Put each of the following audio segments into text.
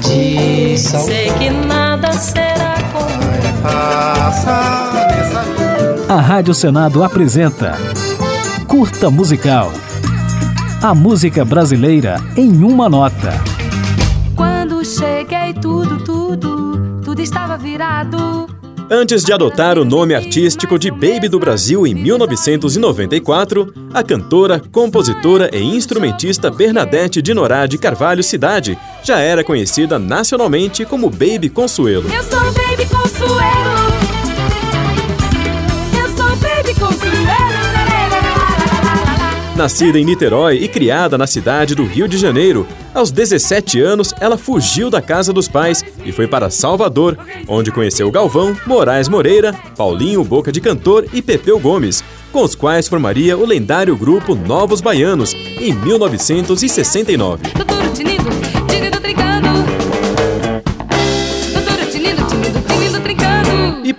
perdição. Sei que nada será como Passa nessa vida. A Rádio Senado apresenta Curta Musical. A música brasileira em uma nota. Quando cheguei, tudo, tudo, tudo estava virado. Antes de adotar o nome artístico de Baby do Brasil em 1994, a cantora, compositora e instrumentista Bernadette Dinorá de Carvalho Cidade já era conhecida nacionalmente como Baby Consuelo. Eu sou Baby Consuelo. Nascida em Niterói e criada na cidade do Rio de Janeiro, aos 17 anos ela fugiu da casa dos pais e foi para Salvador, onde conheceu Galvão, Moraes Moreira, Paulinho Boca de Cantor e Pepeu Gomes, com os quais formaria o lendário grupo Novos Baianos em 1969.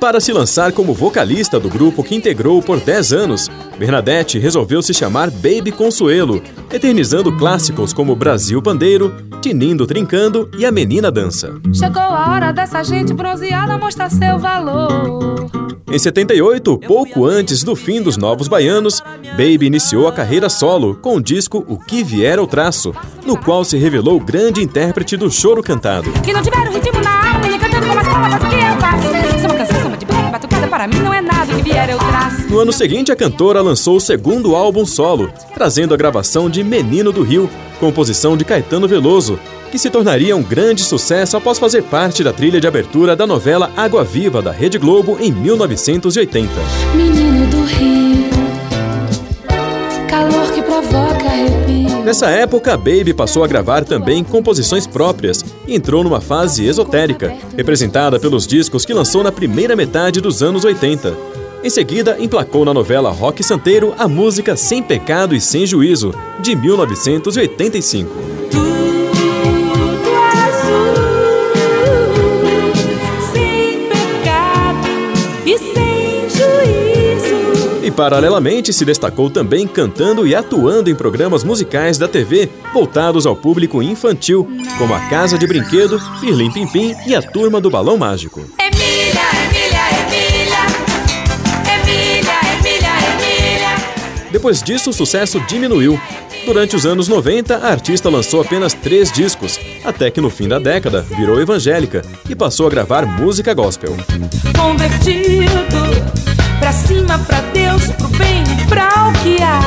Para se lançar como vocalista do grupo que integrou por 10 anos, Bernadette resolveu se chamar Baby Consuelo, eternizando clássicos como Brasil Pandeiro, Tinindo Trincando e A Menina Dança. Chegou a hora dessa gente bronzeada mostrar seu valor. Em 78, pouco antes do fim dos Novos Baianos, Baby iniciou a carreira solo com o disco O Que Vier ao Traço, no qual se revelou grande intérprete do choro cantado. Que não tiver o ritmo na alma, ele cantando como as palavras que eu faço. Para mim não é nada que vier eu traço. No ano seguinte, a cantora lançou o segundo álbum solo, trazendo a gravação de Menino do Rio, composição de Caetano Veloso, que se tornaria um grande sucesso após fazer parte da trilha de abertura da novela Água Viva da Rede Globo em 1980. Menino do Rio, calor que provoca arrepio. Nessa época, Baby passou a gravar também composições próprias e entrou numa fase esotérica, representada pelos discos que lançou na primeira metade dos anos 80. Em seguida, emplacou na novela Rock Santeiro a música Sem Pecado e Sem Juízo, de 1985. E paralelamente se destacou também cantando e atuando em programas musicais da TV voltados ao público infantil, como A Casa de Brinquedo, Pirlim Pimpim e A Turma do Balão Mágico. Emília, Emília, Emília, Emília, Emília, Emília. Depois disso, o sucesso diminuiu. Durante os anos 90, a artista lançou apenas três discos, até que no fim da década virou evangélica e passou a gravar música gospel. Convertido pra cima, pra Deus, pro bem, pra o que há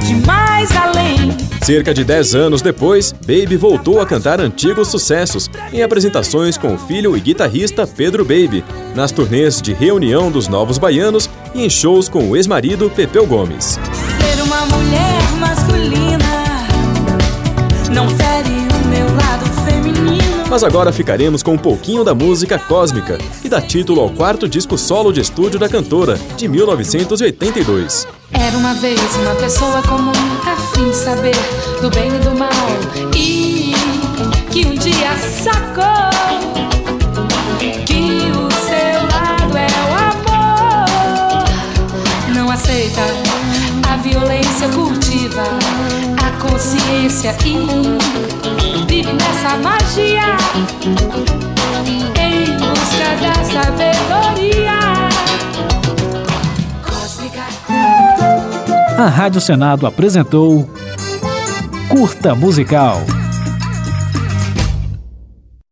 de mais além. Cerca de 10 anos depois, Baby voltou a cantar antigos sucessos em apresentações com o filho e guitarrista Pedro Baby, nas turnês de reunião dos Novos Baianos e em shows com o ex-marido Pepeu Gomes. Ser uma mulher masculina não fere Mas agora ficaremos com um pouquinho da música cósmica, que dá título ao quarto disco solo de estúdio da cantora, de 1982. Era uma vez uma pessoa comum, fim de saber do bem e do mal. E que um dia sacou a violência, cultiva a consciência e vive nessa magia em busca da sabedoria. Cósmica. A Rádio Senado apresentou Curta Musical.